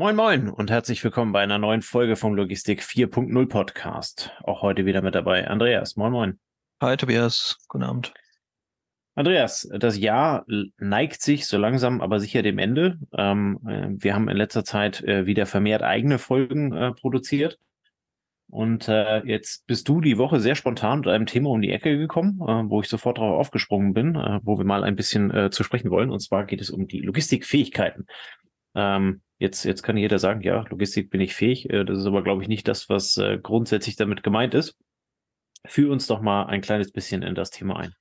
Moin Moin und herzlich willkommen bei einer neuen Folge vom Logistik 4.0 Podcast. Auch heute wieder mit dabei Andreas. Moin Moin. Hi Tobias, guten Abend. Andreas, das Jahr neigt sich so langsam aber sicher dem Ende. Ähm, äh, wir haben in letzter Zeit äh, wieder vermehrt eigene Folgen äh, produziert. Und äh, jetzt bist du die Woche sehr spontan mit einem Thema um die Ecke gekommen, äh, wo ich sofort darauf aufgesprungen bin, äh, wo wir mal ein bisschen äh, zu sprechen wollen. Und zwar geht es um die Logistikfähigkeiten. Ähm, jetzt, jetzt kann jeder sagen, ja, Logistik bin ich fähig. Äh, das ist aber, glaube ich, nicht das, was äh, grundsätzlich damit gemeint ist. Führ uns doch mal ein kleines bisschen in das Thema ein.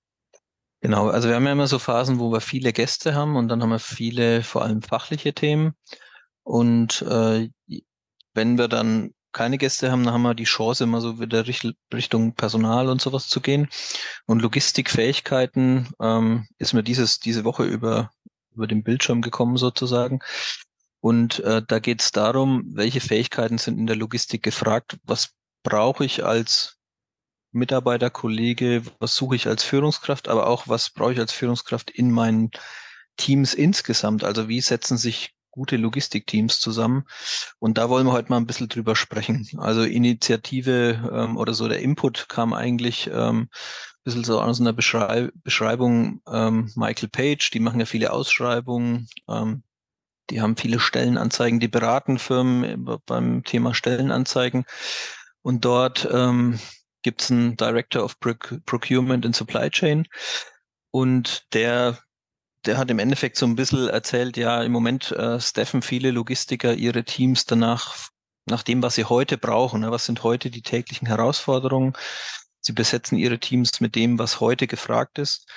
Genau, also wir haben ja immer so Phasen, wo wir viele Gäste haben und dann haben wir viele, vor allem fachliche Themen. Und äh, wenn wir dann keine Gäste haben, dann haben wir die Chance, immer so wieder Richtung Personal und sowas zu gehen. Und Logistikfähigkeiten ähm, ist mir dieses, diese Woche über, über den Bildschirm gekommen sozusagen. Und äh, da geht es darum, welche Fähigkeiten sind in der Logistik gefragt, was brauche ich als Mitarbeiter, Kollege, was suche ich als Führungskraft, aber auch was brauche ich als Führungskraft in meinen Teams insgesamt. Also wie setzen sich gute Logistikteams zusammen. Und da wollen wir heute mal ein bisschen drüber sprechen. Also Initiative ähm, oder so der Input kam eigentlich ähm, ein bisschen so aus einer Beschrei Beschreibung ähm, Michael Page, die machen ja viele Ausschreibungen, ähm, die haben viele Stellenanzeigen, die beraten Firmen beim Thema Stellenanzeigen. Und dort ähm, gibt es einen Director of Procurement and Supply Chain. Und der der hat im Endeffekt so ein bisschen erzählt, ja, im Moment äh, staffen viele Logistiker ihre Teams danach, nach dem, was sie heute brauchen. Ne? Was sind heute die täglichen Herausforderungen? Sie besetzen ihre Teams mit dem, was heute gefragt ist.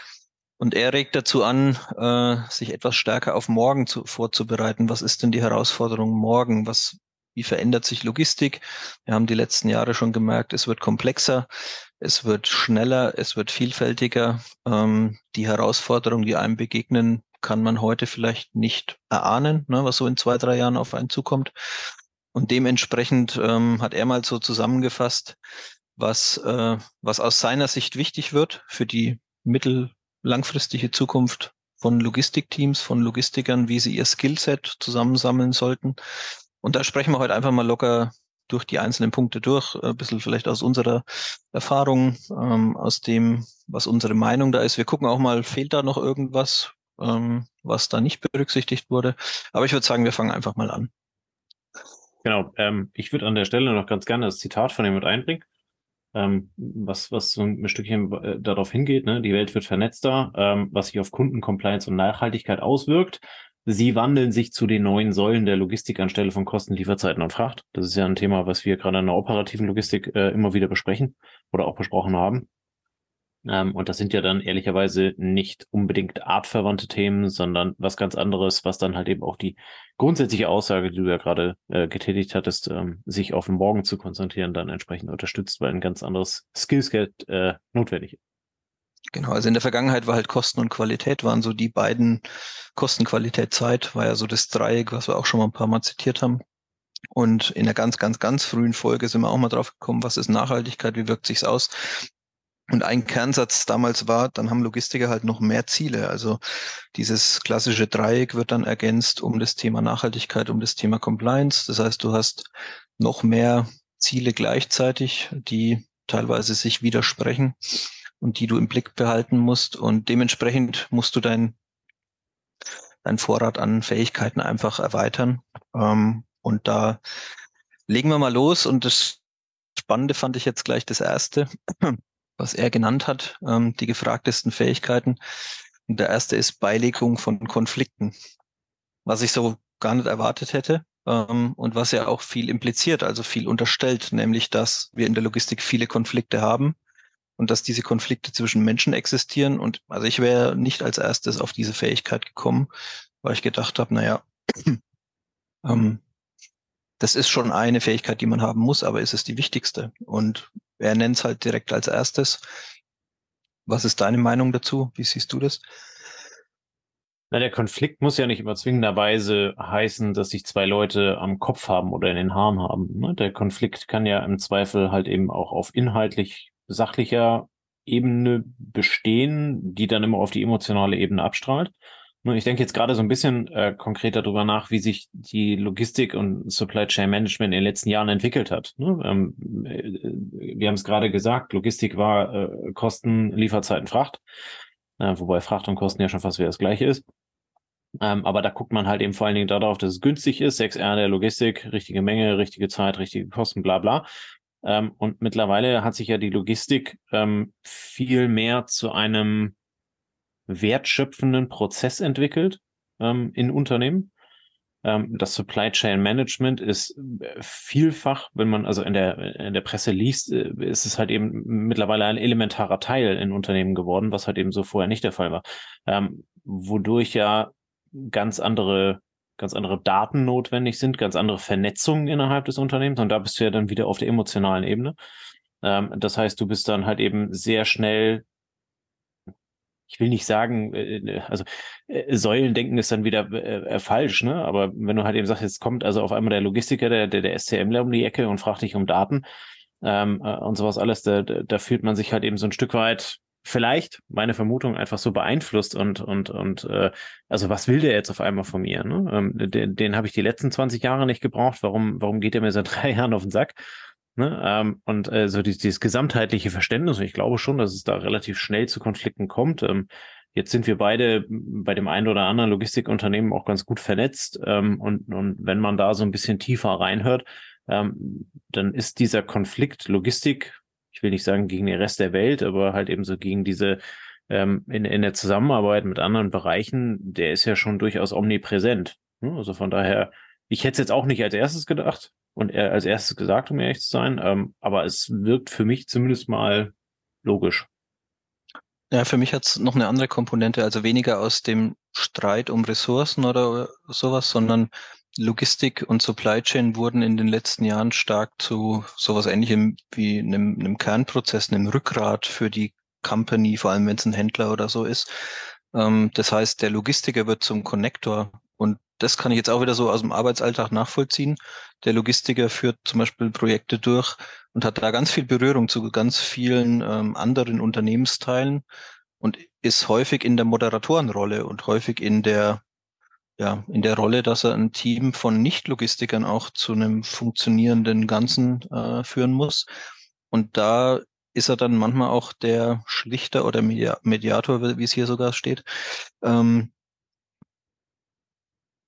Und er regt dazu an, äh, sich etwas stärker auf morgen zu, vorzubereiten. Was ist denn die Herausforderung morgen? Was, wie verändert sich Logistik? Wir haben die letzten Jahre schon gemerkt, es wird komplexer. Es wird schneller, es wird vielfältiger. Ähm, die Herausforderungen, die einem begegnen, kann man heute vielleicht nicht erahnen, ne, was so in zwei, drei Jahren auf einen zukommt. Und dementsprechend ähm, hat er mal so zusammengefasst, was, äh, was aus seiner Sicht wichtig wird für die mittellangfristige Zukunft von Logistikteams, von Logistikern, wie sie ihr Skillset zusammensammeln sollten. Und da sprechen wir heute einfach mal locker durch die einzelnen Punkte durch, äh, ein bisschen vielleicht aus unserer Erfahrung, ähm, aus dem, was unsere Meinung da ist. Wir gucken auch mal, fehlt da noch irgendwas, ähm, was da nicht berücksichtigt wurde. Aber ich würde sagen, wir fangen einfach mal an. Genau, ähm, ich würde an der Stelle noch ganz gerne das Zitat von ihm mit einbringen. Ähm, was, was so ein Stückchen äh, darauf hingeht, ne? die Welt wird vernetzter, ähm, was sich auf Kundencompliance und Nachhaltigkeit auswirkt. Sie wandeln sich zu den neuen Säulen der Logistik anstelle von Kosten, Lieferzeiten und Fracht. Das ist ja ein Thema, was wir gerade in der operativen Logistik äh, immer wieder besprechen oder auch besprochen haben. Ähm, und das sind ja dann ehrlicherweise nicht unbedingt artverwandte Themen, sondern was ganz anderes, was dann halt eben auch die grundsätzliche Aussage, die du ja gerade äh, getätigt hattest, ähm, sich auf den Morgen zu konzentrieren, dann entsprechend unterstützt, weil ein ganz anderes Skillset äh, notwendig ist. Genau, also in der Vergangenheit war halt Kosten und Qualität, waren so die beiden Kosten, Qualität, Zeit, war ja so das Dreieck, was wir auch schon mal ein paar Mal zitiert haben. Und in der ganz, ganz, ganz frühen Folge sind wir auch mal drauf gekommen, was ist Nachhaltigkeit, wie wirkt sich's aus? Und ein Kernsatz damals war, dann haben Logistiker halt noch mehr Ziele. Also dieses klassische Dreieck wird dann ergänzt um das Thema Nachhaltigkeit, um das Thema Compliance. Das heißt, du hast noch mehr Ziele gleichzeitig, die teilweise sich widersprechen und die du im Blick behalten musst. Und dementsprechend musst du dein, dein Vorrat an Fähigkeiten einfach erweitern. Ähm, und da legen wir mal los. Und das Spannende fand ich jetzt gleich das erste, was er genannt hat, ähm, die gefragtesten Fähigkeiten. Und der erste ist Beilegung von Konflikten, was ich so gar nicht erwartet hätte. Ähm, und was ja auch viel impliziert, also viel unterstellt, nämlich dass wir in der Logistik viele Konflikte haben und dass diese Konflikte zwischen Menschen existieren. Und also ich wäre nicht als erstes auf diese Fähigkeit gekommen, weil ich gedacht habe, naja, ähm, das ist schon eine Fähigkeit, die man haben muss, aber ist es die wichtigste? Und er nennt es halt direkt als erstes. Was ist deine Meinung dazu? Wie siehst du das? Na, der Konflikt muss ja nicht immer zwingenderweise heißen, dass sich zwei Leute am Kopf haben oder in den Haaren haben. Ne? Der Konflikt kann ja im Zweifel halt eben auch auf inhaltlich sachlicher Ebene bestehen, die dann immer auf die emotionale Ebene abstrahlt. Ich denke jetzt gerade so ein bisschen äh, konkreter darüber nach, wie sich die Logistik und Supply Chain Management in den letzten Jahren entwickelt hat. Ne? Ähm, äh, wir haben es gerade gesagt, Logistik war äh, Kosten, Lieferzeiten, Fracht, äh, wobei Fracht und Kosten ja schon fast wieder das gleiche ist. Ähm, aber da guckt man halt eben vor allen Dingen darauf, dass es günstig ist, 6R der Logistik, richtige Menge, richtige Zeit, richtige Kosten, bla bla. Ähm, und mittlerweile hat sich ja die Logistik ähm, viel mehr zu einem wertschöpfenden Prozess entwickelt ähm, in Unternehmen. Ähm, das Supply Chain Management ist äh, vielfach, wenn man also in der, in der Presse liest, äh, ist es halt eben mittlerweile ein elementarer Teil in Unternehmen geworden, was halt eben so vorher nicht der Fall war. Ähm, wodurch ja ganz andere ganz andere Daten notwendig sind, ganz andere Vernetzungen innerhalb des Unternehmens und da bist du ja dann wieder auf der emotionalen Ebene. Ähm, das heißt, du bist dann halt eben sehr schnell ich will nicht sagen, äh, äh, also äh, Säulendenken ist dann wieder äh, falsch, ne? Aber wenn du halt eben sagst, jetzt kommt also auf einmal der Logistiker, der, der, der SCMler um die Ecke und fragt dich um Daten ähm, äh, und sowas alles, da, da fühlt man sich halt eben so ein Stück weit vielleicht, meine Vermutung, einfach so beeinflusst und, und, und äh, also was will der jetzt auf einmal von mir? Ne? Ähm, den den habe ich die letzten 20 Jahre nicht gebraucht. Warum, warum geht er mir seit drei Jahren auf den Sack? Ne? Ähm, und äh, so dieses, dieses gesamtheitliche Verständnis, und ich glaube schon, dass es da relativ schnell zu Konflikten kommt. Ähm, jetzt sind wir beide bei dem einen oder anderen Logistikunternehmen auch ganz gut vernetzt. Ähm, und, und wenn man da so ein bisschen tiefer reinhört, ähm, dann ist dieser Konflikt Logistik, ich will nicht sagen gegen den Rest der Welt, aber halt eben so gegen diese ähm, in, in der Zusammenarbeit mit anderen Bereichen, der ist ja schon durchaus omnipräsent. Ne? Also von daher, ich hätte es jetzt auch nicht als erstes gedacht, und er als erstes gesagt, um ehrlich zu sein. Ähm, aber es wirkt für mich zumindest mal logisch. Ja, für mich hat es noch eine andere Komponente, also weniger aus dem Streit um Ressourcen oder sowas, sondern Logistik und Supply Chain wurden in den letzten Jahren stark zu sowas ähnlichem wie einem, einem Kernprozess, einem Rückgrat für die Company, vor allem wenn es ein Händler oder so ist. Ähm, das heißt, der Logistiker wird zum Connector das kann ich jetzt auch wieder so aus dem Arbeitsalltag nachvollziehen. Der Logistiker führt zum Beispiel Projekte durch und hat da ganz viel Berührung zu ganz vielen ähm, anderen Unternehmensteilen und ist häufig in der Moderatorenrolle und häufig in der ja, in der Rolle, dass er ein Team von Nicht-Logistikern auch zu einem funktionierenden Ganzen äh, führen muss. Und da ist er dann manchmal auch der Schlichter oder Mediator, wie es hier sogar steht, ähm,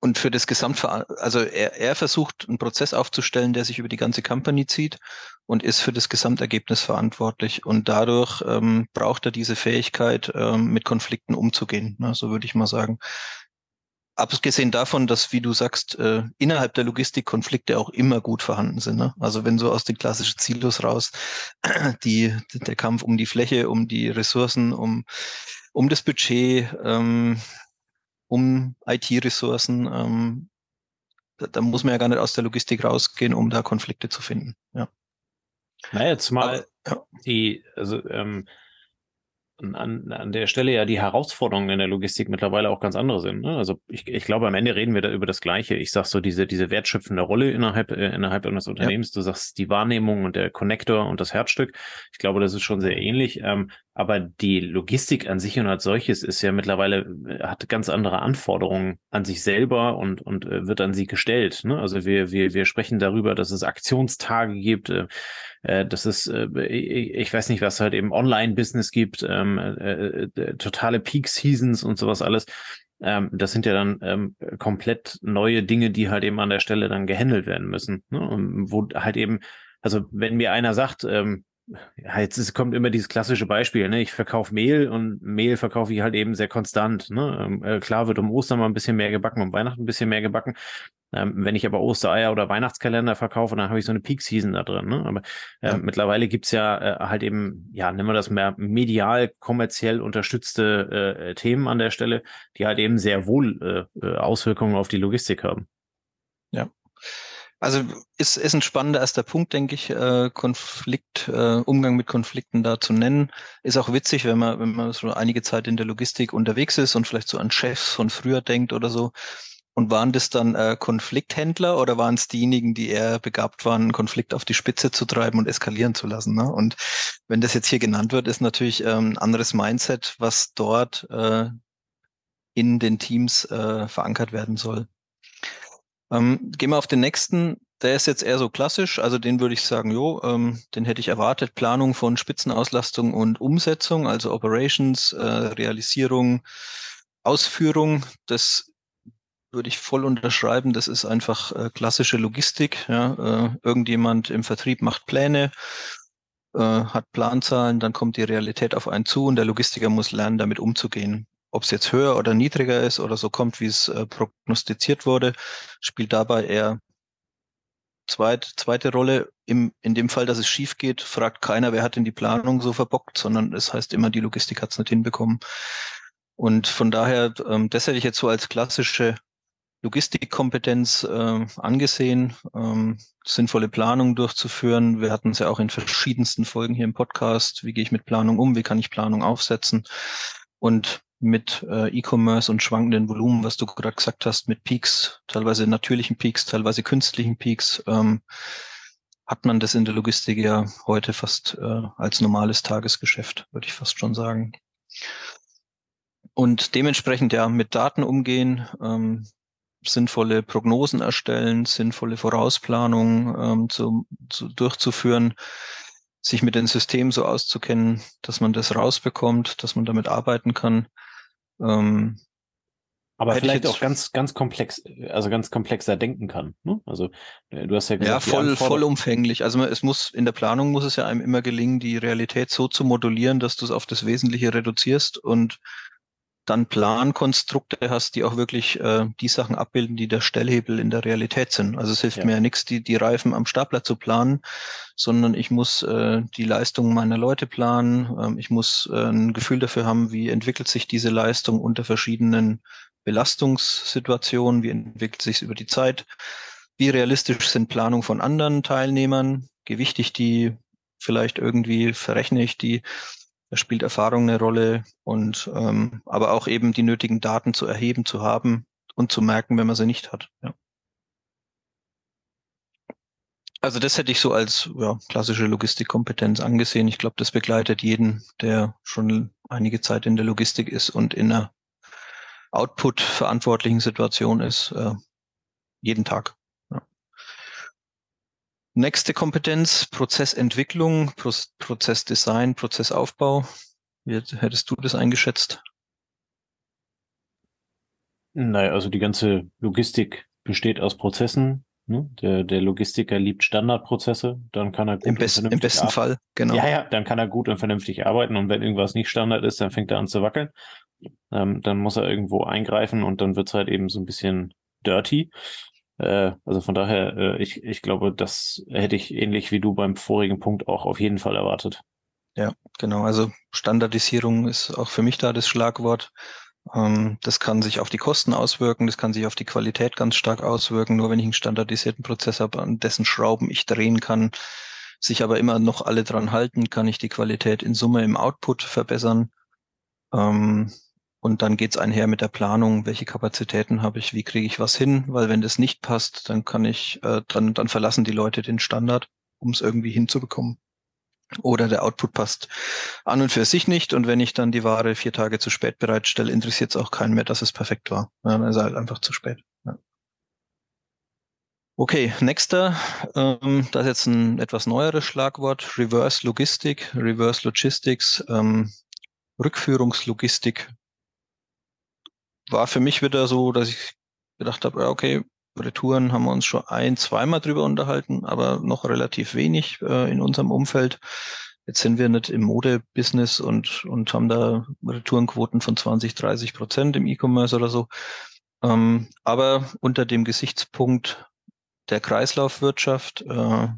und für das Gesamtver also er, er versucht einen Prozess aufzustellen, der sich über die ganze Company zieht und ist für das Gesamtergebnis verantwortlich. Und dadurch ähm, braucht er diese Fähigkeit, ähm, mit Konflikten umzugehen. Ne? So würde ich mal sagen. Abgesehen davon, dass, wie du sagst, äh, innerhalb der Logistik Konflikte auch immer gut vorhanden sind. Ne? Also wenn so aus den klassischen Silos raus, die, der Kampf um die Fläche, um die Ressourcen, um, um das Budget, ähm, um IT-Ressourcen. Ähm, da, da, muss man ja gar nicht aus der Logistik rausgehen, um da Konflikte zu finden. Ja. Naja, zumal Aber, ja. die, also ähm, an, an der Stelle ja die Herausforderungen in der Logistik mittlerweile auch ganz andere sind. Ne? Also ich, ich glaube, am Ende reden wir da über das Gleiche. Ich sag so, diese, diese wertschöpfende Rolle innerhalb, äh, innerhalb eines Unternehmens, ja. du sagst die Wahrnehmung und der Connector und das Herzstück. Ich glaube, das ist schon sehr ähnlich. Ähm, aber die Logistik an sich und als solches ist ja mittlerweile, äh, hat ganz andere Anforderungen an sich selber und, und äh, wird an sie gestellt. Ne? Also wir, wir, wir sprechen darüber, dass es Aktionstage gibt, äh, äh, dass es, äh, ich weiß nicht, was halt eben Online-Business gibt, ähm, äh, totale Peak-Seasons und sowas alles. Ähm, das sind ja dann ähm, komplett neue Dinge, die halt eben an der Stelle dann gehandelt werden müssen. Ne? Und wo halt eben, also wenn mir einer sagt, ja, jetzt ist, kommt immer dieses klassische Beispiel, ne? Ich verkaufe Mehl und Mehl verkaufe ich halt eben sehr konstant. Ne? Ähm, äh, klar wird um Ostern mal ein bisschen mehr gebacken, um Weihnachten ein bisschen mehr gebacken. Ähm, wenn ich aber Ostereier oder Weihnachtskalender verkaufe, dann habe ich so eine Peak-Season da drin. Ne? Aber äh, ja. mittlerweile gibt's ja äh, halt eben, ja, nennen wir das mehr medial, kommerziell unterstützte äh, Themen an der Stelle, die halt eben sehr wohl äh, äh Auswirkungen auf die Logistik haben. Ja. Also ist, ist ein spannender erster Punkt, denke ich, äh, Konflikt, äh, Umgang mit Konflikten da zu nennen. Ist auch witzig, wenn man, wenn man so einige Zeit in der Logistik unterwegs ist und vielleicht so an Chefs von früher denkt oder so. Und waren das dann äh, Konflikthändler oder waren es diejenigen, die eher begabt waren, einen Konflikt auf die Spitze zu treiben und eskalieren zu lassen? Ne? Und wenn das jetzt hier genannt wird, ist natürlich ähm, ein anderes Mindset, was dort äh, in den Teams äh, verankert werden soll. Ähm, gehen wir auf den nächsten. Der ist jetzt eher so klassisch, also den würde ich sagen, jo, ähm, den hätte ich erwartet. Planung von Spitzenauslastung und Umsetzung, also Operations, äh, Realisierung, Ausführung. Das würde ich voll unterschreiben. Das ist einfach äh, klassische Logistik. Ja? Äh, irgendjemand im Vertrieb macht Pläne, äh, hat Planzahlen, dann kommt die Realität auf einen zu und der Logistiker muss lernen, damit umzugehen. Ob es jetzt höher oder niedriger ist oder so kommt, wie es äh, prognostiziert wurde, spielt dabei eher zweit, zweite Rolle. Im, in dem Fall, dass es schief geht, fragt keiner, wer hat denn die Planung so verbockt, sondern es heißt immer, die Logistik hat es nicht hinbekommen. Und von daher, ähm, das hätte ich jetzt so als klassische Logistikkompetenz äh, angesehen, ähm, sinnvolle Planung durchzuführen. Wir hatten es ja auch in verschiedensten Folgen hier im Podcast. Wie gehe ich mit Planung um? Wie kann ich Planung aufsetzen? Und mit äh, E-Commerce und schwankenden Volumen, was du gerade gesagt hast, mit Peaks, teilweise natürlichen Peaks, teilweise künstlichen Peaks, ähm, hat man das in der Logistik ja heute fast äh, als normales Tagesgeschäft, würde ich fast schon sagen. Und dementsprechend ja mit Daten umgehen, ähm, sinnvolle Prognosen erstellen, sinnvolle Vorausplanungen ähm, zu, zu, durchzuführen, sich mit den Systemen so auszukennen, dass man das rausbekommt, dass man damit arbeiten kann. Ähm, aber vielleicht auch ganz, ganz komplex, also ganz komplexer denken kann. Ne? Also äh, du hast ja gesagt, ja voll, vollumfänglich. Also es muss in der Planung muss es ja einem immer gelingen, die Realität so zu modulieren, dass du es auf das Wesentliche reduzierst und dann Plankonstrukte hast, die auch wirklich äh, die Sachen abbilden, die der Stellhebel in der Realität sind. Also es hilft ja. mir ja nichts, die, die Reifen am Stapler zu planen, sondern ich muss äh, die Leistung meiner Leute planen. Ähm, ich muss äh, ein Gefühl dafür haben, wie entwickelt sich diese Leistung unter verschiedenen Belastungssituationen, wie entwickelt sich es über die Zeit, wie realistisch sind Planungen von anderen Teilnehmern, gewichte ich die, vielleicht irgendwie verrechne ich die da spielt Erfahrung eine Rolle und ähm, aber auch eben die nötigen Daten zu erheben, zu haben und zu merken, wenn man sie nicht hat. Ja. Also das hätte ich so als ja, klassische Logistikkompetenz angesehen. Ich glaube, das begleitet jeden, der schon einige Zeit in der Logistik ist und in einer Output-verantwortlichen Situation ist, äh, jeden Tag. Nächste Kompetenz, Prozessentwicklung, Pro Prozessdesign, Prozessaufbau. Wie hättest du das eingeschätzt? Naja, also die ganze Logistik besteht aus Prozessen. Ne? Der, der Logistiker liebt Standardprozesse, dann kann er gut Im, best, im besten Fall, genau. Ja, ja, dann kann er gut und vernünftig arbeiten und wenn irgendwas nicht Standard ist, dann fängt er an zu wackeln. Ähm, dann muss er irgendwo eingreifen und dann wird's halt eben so ein bisschen dirty. Äh, also von daher, äh, ich, ich glaube, das hätte ich ähnlich wie du beim vorigen Punkt auch auf jeden Fall erwartet. Ja, genau. Also Standardisierung ist auch für mich da das Schlagwort. Ähm, das kann sich auf die Kosten auswirken, das kann sich auf die Qualität ganz stark auswirken. Nur wenn ich einen standardisierten Prozess habe, an dessen Schrauben ich drehen kann, sich aber immer noch alle dran halten, kann ich die Qualität in Summe im Output verbessern. Ähm, und dann geht's einher mit der Planung, welche Kapazitäten habe ich, wie kriege ich was hin, weil wenn das nicht passt, dann kann ich, äh, dann, dann verlassen die Leute den Standard, um es irgendwie hinzubekommen. Oder der Output passt an und für sich nicht. Und wenn ich dann die Ware vier Tage zu spät bereitstelle, interessiert es auch keinen mehr, dass es perfekt war. Ja, dann ist halt einfach zu spät. Ja. Okay, nächster, ähm, das ist jetzt ein etwas neueres Schlagwort, Reverse Logistik, Reverse Logistics, ähm, Rückführungslogistik war für mich wieder so, dass ich gedacht habe, okay, Retouren haben wir uns schon ein, zweimal drüber unterhalten, aber noch relativ wenig äh, in unserem Umfeld. Jetzt sind wir nicht im Mode-Business und, und haben da Retourenquoten von 20, 30 Prozent im E-Commerce oder so. Ähm, aber unter dem Gesichtspunkt der Kreislaufwirtschaft, äh,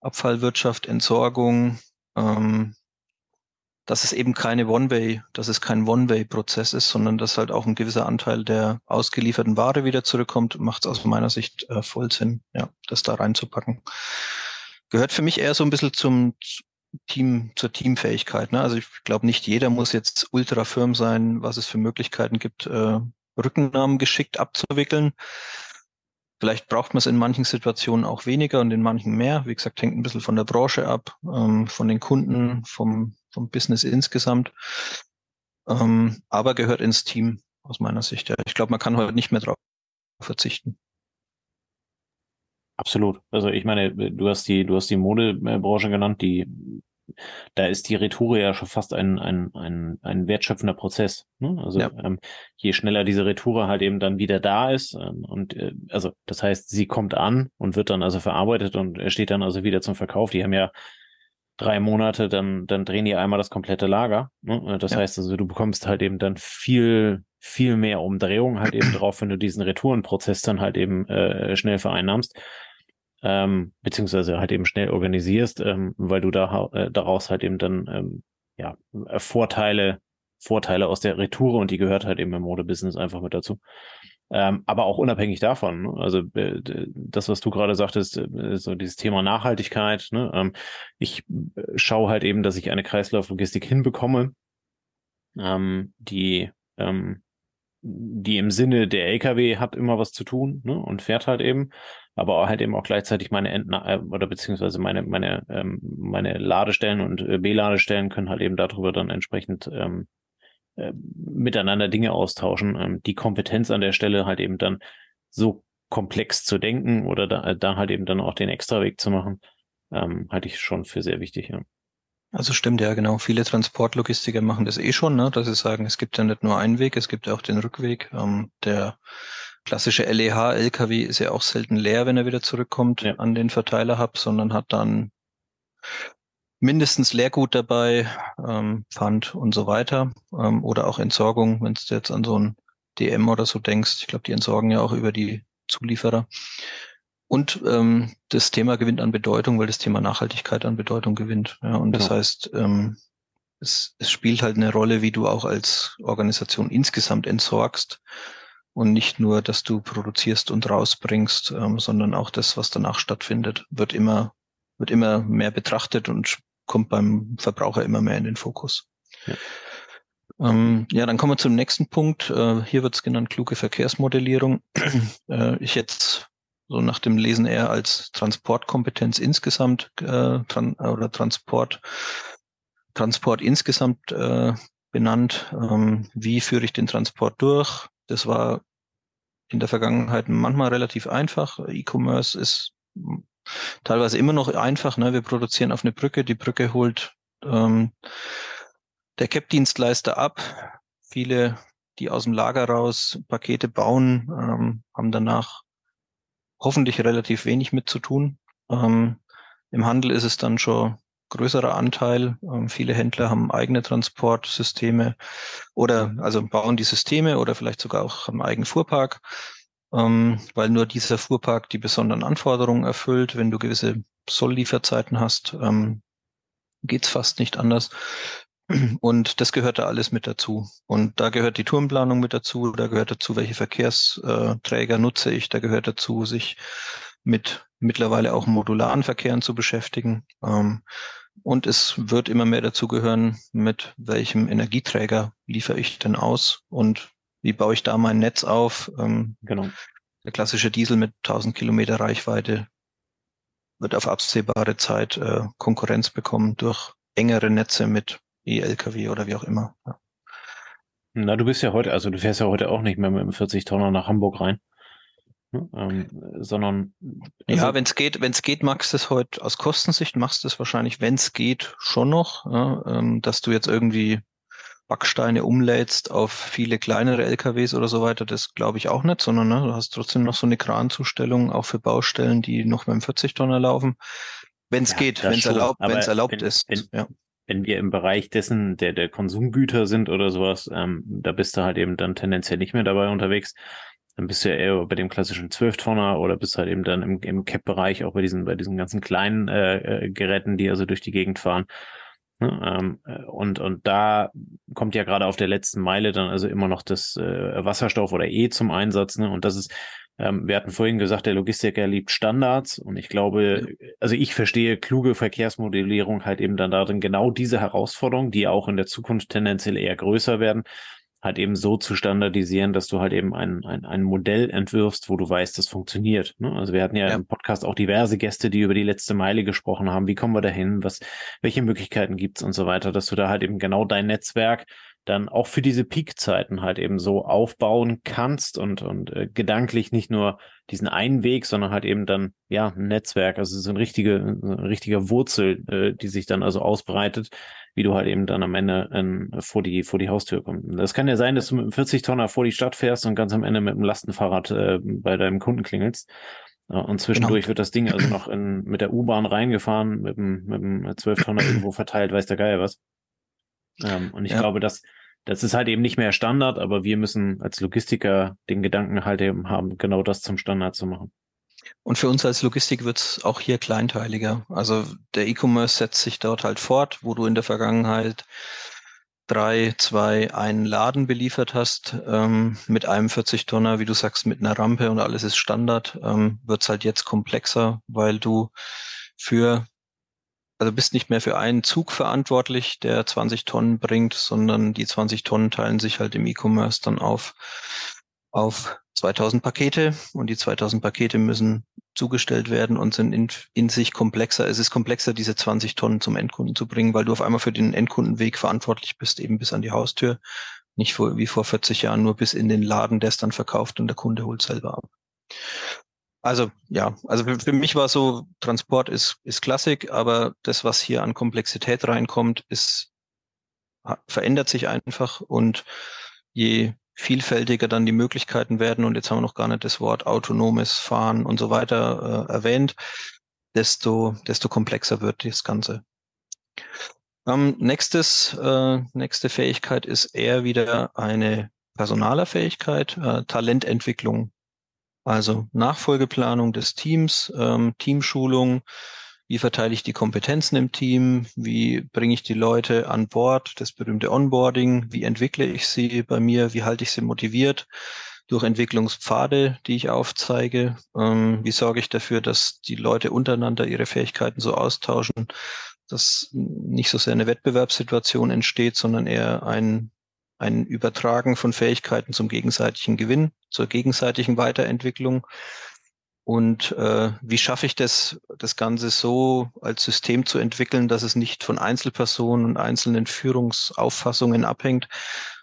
Abfallwirtschaft, Entsorgung, ähm, dass es eben keine One-Way, dass es kein One-Way-Prozess ist, sondern dass halt auch ein gewisser Anteil der ausgelieferten Ware wieder zurückkommt, macht es aus meiner Sicht äh, voll Sinn, ja, das da reinzupacken. Gehört für mich eher so ein bisschen zum Team, zur Teamfähigkeit. Ne? Also ich glaube, nicht jeder muss jetzt ultra firm sein, was es für Möglichkeiten gibt, äh, Rückennahmen geschickt abzuwickeln. Vielleicht braucht man es in manchen Situationen auch weniger und in manchen mehr. Wie gesagt, hängt ein bisschen von der Branche ab, ähm, von den Kunden, vom, vom Business insgesamt. Ähm, aber gehört ins Team. aus meiner Sicht. Ja. Ich glaube, man kann heute nicht mehr drauf verzichten. Absolut. Also ich meine, du hast die, du hast die Modebranche genannt, die da ist die Retoure ja schon fast ein, ein, ein, ein wertschöpfender Prozess. Ne? Also ja. ähm, je schneller diese Retoure halt eben dann wieder da ist ähm, und äh, also das heißt, sie kommt an und wird dann also verarbeitet und steht dann also wieder zum Verkauf. Die haben ja drei Monate, dann, dann drehen die einmal das komplette Lager. Ne? Das ja. heißt also, du bekommst halt eben dann viel, viel mehr Umdrehung halt eben drauf, wenn du diesen Retourenprozess dann halt eben äh, schnell vereinnahmst ähm, beziehungsweise halt eben schnell organisierst, ähm, weil du da äh, daraus halt eben dann ähm, ja äh, Vorteile Vorteile aus der Retoure und die gehört halt eben im Modebusiness einfach mit dazu. Ähm, aber auch unabhängig davon, ne? also äh, das, was du gerade sagtest, äh, so dieses Thema Nachhaltigkeit. Ne? Ähm, ich äh, schaue halt eben, dass ich eine Kreislauflogistik hinbekomme, ähm, die ähm, die im Sinne der LKW hat immer was zu tun ne? und fährt halt eben aber halt eben auch gleichzeitig meine Entna oder beziehungsweise meine meine ähm, meine Ladestellen und äh, B-Ladestellen können halt eben darüber dann entsprechend ähm, äh, miteinander Dinge austauschen. Ähm, die Kompetenz an der Stelle halt eben dann so komplex zu denken oder da, da halt eben dann auch den Extraweg zu machen, ähm, halte ich schon für sehr wichtig. Ja. Also stimmt ja, genau. Viele Transportlogistiker machen das eh schon, ne? dass sie sagen, es gibt ja nicht nur einen Weg, es gibt ja auch den Rückweg. Ähm, der klassische LEH-LKW ist ja auch selten leer, wenn er wieder zurückkommt ja. an den Verteilerhub, sondern hat dann mindestens Leergut dabei, ähm, Pfand und so weiter. Ähm, oder auch Entsorgung, wenn du jetzt an so ein DM oder so denkst. Ich glaube, die entsorgen ja auch über die Zulieferer. Und ähm, das Thema gewinnt an Bedeutung, weil das Thema Nachhaltigkeit an Bedeutung gewinnt. Ja, und das heißt, ähm, es, es spielt halt eine Rolle, wie du auch als Organisation insgesamt entsorgst und nicht nur, dass du produzierst und rausbringst, ähm, sondern auch das, was danach stattfindet, wird immer, wird immer mehr betrachtet und kommt beim Verbraucher immer mehr in den Fokus. Ja. Ähm, ja, dann kommen wir zum nächsten Punkt. Äh, hier wird es genannt kluge Verkehrsmodellierung. äh, ich jetzt so nach dem Lesen eher als Transportkompetenz insgesamt äh, tran oder Transport Transport insgesamt äh, benannt. Ähm, wie führe ich den Transport durch? Das war in der Vergangenheit manchmal relativ einfach. E-Commerce ist teilweise immer noch einfach. Ne? Wir produzieren auf eine Brücke, die Brücke holt ähm, der CAP-Dienstleister ab. Viele, die aus dem Lager raus Pakete bauen, ähm, haben danach hoffentlich relativ wenig mit zu tun. Ähm, Im Handel ist es dann schon größerer Anteil. Ähm, viele Händler haben eigene Transportsysteme oder also bauen die Systeme oder vielleicht sogar auch haben einen eigenen Fuhrpark, ähm, weil nur dieser Fuhrpark die besonderen Anforderungen erfüllt. Wenn du gewisse Solllieferzeiten hast, ähm, geht's fast nicht anders. Und das gehört da alles mit dazu. Und da gehört die Tourenplanung mit dazu, da gehört dazu, welche Verkehrsträger nutze ich, da gehört dazu, sich mit mittlerweile auch modularen Verkehren zu beschäftigen. Ähm, und es wird immer mehr dazu gehören, mit welchem Energieträger liefere ich denn aus und wie baue ich da mein Netz auf. Ähm, genau. Der klassische Diesel mit 1000 Kilometer Reichweite wird auf absehbare Zeit äh, Konkurrenz bekommen durch engere Netze mit E-Lkw oder wie auch immer. Ja. Na, du bist ja heute, also du fährst ja heute auch nicht mehr mit dem 40 Tonner nach Hamburg rein. Ne? Ähm, sondern also ja, wenn es geht, wenn es geht, magst du es heute aus Kostensicht machst du es wahrscheinlich, wenn es geht, schon noch, ja, ähm, dass du jetzt irgendwie Backsteine umlädst auf viele kleinere LKWs oder so weiter, das glaube ich auch nicht, sondern ne, du hast trotzdem noch so eine Kranzustellung auch für Baustellen, die noch mit dem 40 Tonner laufen. Wenn es ja, geht, wenn es erlaubt, wenn es erlaubt wenn, ist. Wenn, ja. wenn wir im Bereich dessen, der, der Konsumgüter sind oder sowas, ähm, da bist du halt eben dann tendenziell nicht mehr dabei unterwegs dann bist du ja eher bei dem klassischen Zwölftonner oder bist halt eben dann im, im Cap-Bereich auch bei diesen, bei diesen ganzen kleinen äh, äh, Geräten, die also durch die Gegend fahren. Ne? Ähm, äh, und, und da kommt ja gerade auf der letzten Meile dann also immer noch das äh, Wasserstoff oder E zum Einsatz. Ne? Und das ist, ähm, wir hatten vorhin gesagt, der Logistiker liebt Standards und ich glaube, also ich verstehe kluge Verkehrsmodellierung halt eben dann darin genau diese Herausforderungen, die auch in der Zukunft tendenziell eher größer werden, halt eben so zu standardisieren, dass du halt eben ein, ein, ein Modell entwirfst, wo du weißt, das funktioniert. Ne? Also wir hatten ja, ja, im Podcast auch diverse Gäste, die über die letzte Meile gesprochen haben. Wie kommen wir dahin? Was, welche Möglichkeiten gibt's und so weiter, dass du da halt eben genau dein Netzwerk dann auch für diese Peak-Zeiten halt eben so aufbauen kannst und, und äh, gedanklich nicht nur diesen einen Weg, sondern halt eben dann, ja, ein Netzwerk, also so eine richtige, eine richtige Wurzel, äh, die sich dann also ausbreitet, wie du halt eben dann am Ende äh, vor die, vor die Haustür kommst. Das kann ja sein, dass du mit einem 40-Tonner vor die Stadt fährst und ganz am Ende mit dem Lastenfahrrad äh, bei deinem Kunden klingelst. Und zwischendurch genau. wird das Ding also noch in, mit der U-Bahn reingefahren, mit dem, mit dem 12-Tonner irgendwo verteilt, weiß der Geier was. Ähm, und ich ja. glaube, dass das ist halt eben nicht mehr Standard, aber wir müssen als Logistiker den Gedanken halt eben haben, genau das zum Standard zu machen. Und für uns als Logistik wird es auch hier kleinteiliger. Also der E-Commerce setzt sich dort halt fort, wo du in der Vergangenheit drei, zwei, einen Laden beliefert hast, ähm, mit einem 40-Tonner, wie du sagst, mit einer Rampe und alles ist Standard, ähm, wird es halt jetzt komplexer, weil du für also bist nicht mehr für einen Zug verantwortlich, der 20 Tonnen bringt, sondern die 20 Tonnen teilen sich halt im E-Commerce dann auf, auf 2000 Pakete und die 2000 Pakete müssen zugestellt werden und sind in, in sich komplexer. Es ist komplexer, diese 20 Tonnen zum Endkunden zu bringen, weil du auf einmal für den Endkundenweg verantwortlich bist, eben bis an die Haustür. Nicht vor, wie vor 40 Jahren nur bis in den Laden, der es dann verkauft und der Kunde holt selber ab. Also ja, also für, für mich war so, Transport ist, ist Klassik, aber das, was hier an Komplexität reinkommt, ist, verändert sich einfach und je vielfältiger dann die Möglichkeiten werden, und jetzt haben wir noch gar nicht das Wort autonomes Fahren und so weiter äh, erwähnt, desto, desto komplexer wird das Ganze. Ähm, nächstes, äh, nächste Fähigkeit ist eher wieder eine Personalerfähigkeit, äh, Talententwicklung also Nachfolgeplanung des Teams, ähm, Teamschulung, wie verteile ich die Kompetenzen im Team, wie bringe ich die Leute an Bord, das berühmte Onboarding, wie entwickle ich sie bei mir, wie halte ich sie motiviert durch Entwicklungspfade, die ich aufzeige, ähm, wie sorge ich dafür, dass die Leute untereinander ihre Fähigkeiten so austauschen, dass nicht so sehr eine Wettbewerbssituation entsteht, sondern eher ein ein Übertragen von Fähigkeiten zum gegenseitigen Gewinn, zur gegenseitigen Weiterentwicklung. Und äh, wie schaffe ich das, das Ganze so als System zu entwickeln, dass es nicht von Einzelpersonen und einzelnen Führungsauffassungen abhängt,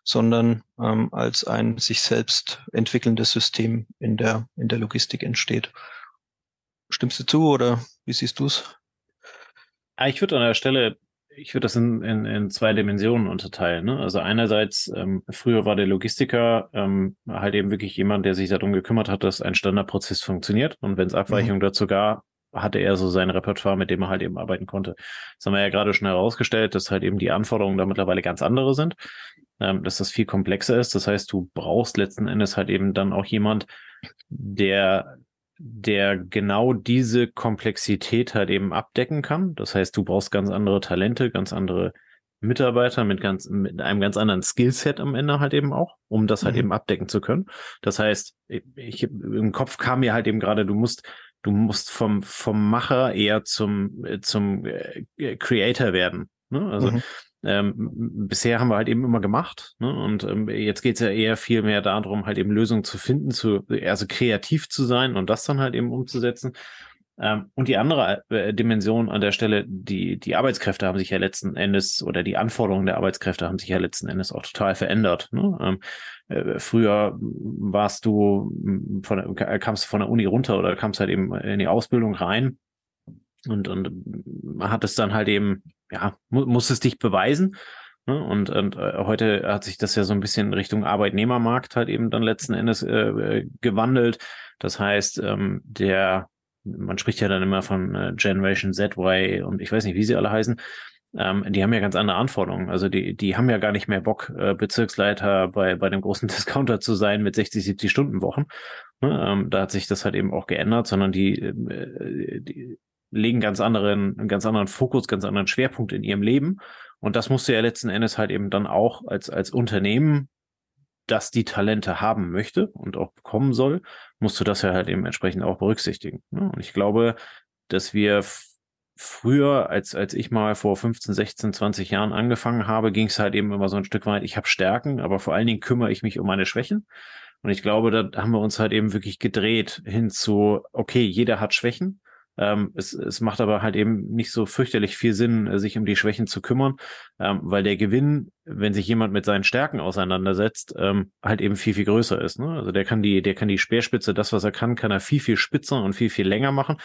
sondern ähm, als ein sich selbst entwickelndes System in der, in der Logistik entsteht. Stimmst du zu oder wie siehst du es? Ah, ich würde an der Stelle ich würde das in, in, in zwei Dimensionen unterteilen. Ne? Also einerseits, ähm, früher war der Logistiker ähm, halt eben wirklich jemand, der sich darum gekümmert hat, dass ein Standardprozess funktioniert. Und wenn es Abweichungen mhm. dazu gab, hatte er so sein Repertoire, mit dem er halt eben arbeiten konnte. Das haben wir ja gerade schon herausgestellt, dass halt eben die Anforderungen da mittlerweile ganz andere sind, ähm, dass das viel komplexer ist. Das heißt, du brauchst letzten Endes halt eben dann auch jemand, der der genau diese Komplexität halt eben abdecken kann. Das heißt, du brauchst ganz andere Talente, ganz andere Mitarbeiter mit ganz, mit einem ganz anderen Skillset am Ende halt eben auch, um das halt mhm. eben abdecken zu können. Das heißt, ich, im Kopf kam mir halt eben gerade, du musst, du musst vom, vom Macher eher zum, zum äh, Creator werden. Ne? Also, mhm. Ähm, bisher haben wir halt eben immer gemacht. Ne? Und ähm, jetzt geht es ja eher viel mehr darum, halt eben Lösungen zu finden, zu, also kreativ zu sein und das dann halt eben umzusetzen. Ähm, und die andere äh, Dimension an der Stelle, die, die Arbeitskräfte haben sich ja letzten Endes oder die Anforderungen der Arbeitskräfte haben sich ja letzten Endes auch total verändert. Ne? Ähm, äh, früher warst du von, kamst du von der Uni runter oder kamst halt eben in die Ausbildung rein und, und hat es dann halt eben ja, mu muss es dich beweisen. Ne? Und, und äh, heute hat sich das ja so ein bisschen in Richtung Arbeitnehmermarkt halt eben dann letzten Endes äh, äh, gewandelt. Das heißt, ähm, der, man spricht ja dann immer von äh, Generation Z, Y und ich weiß nicht, wie sie alle heißen. Ähm, die haben ja ganz andere Anforderungen. Also die, die haben ja gar nicht mehr Bock, äh, Bezirksleiter bei, bei dem großen Discounter zu sein mit 60, 70 Stunden Wochen. Ne? Ähm, da hat sich das halt eben auch geändert, sondern die, äh, die legen ganz anderen, einen ganz anderen Fokus, ganz anderen Schwerpunkt in ihrem Leben. Und das musst du ja letzten Endes halt eben dann auch als, als Unternehmen, das die Talente haben möchte und auch bekommen soll, musst du das ja halt eben entsprechend auch berücksichtigen. Ne? Und ich glaube, dass wir früher, als, als ich mal vor 15, 16, 20 Jahren angefangen habe, ging es halt eben immer so ein Stück weit, ich habe Stärken, aber vor allen Dingen kümmere ich mich um meine Schwächen. Und ich glaube, da haben wir uns halt eben wirklich gedreht hin zu, okay, jeder hat Schwächen Ähm, es, es macht aber halt eben nicht so fürchterlich viel Sinn, äh, sich um die Schwächen zu kümmern, ähm, weil der Gewinn, wenn sich jemand mit seinen Stärken auseinandersetzt, ähm, halt eben viel, viel größer ist. Ne? Also der kann die, der kann die Speerspitze, das, was er kann, kann er viel, viel spitzer und viel, viel länger machen.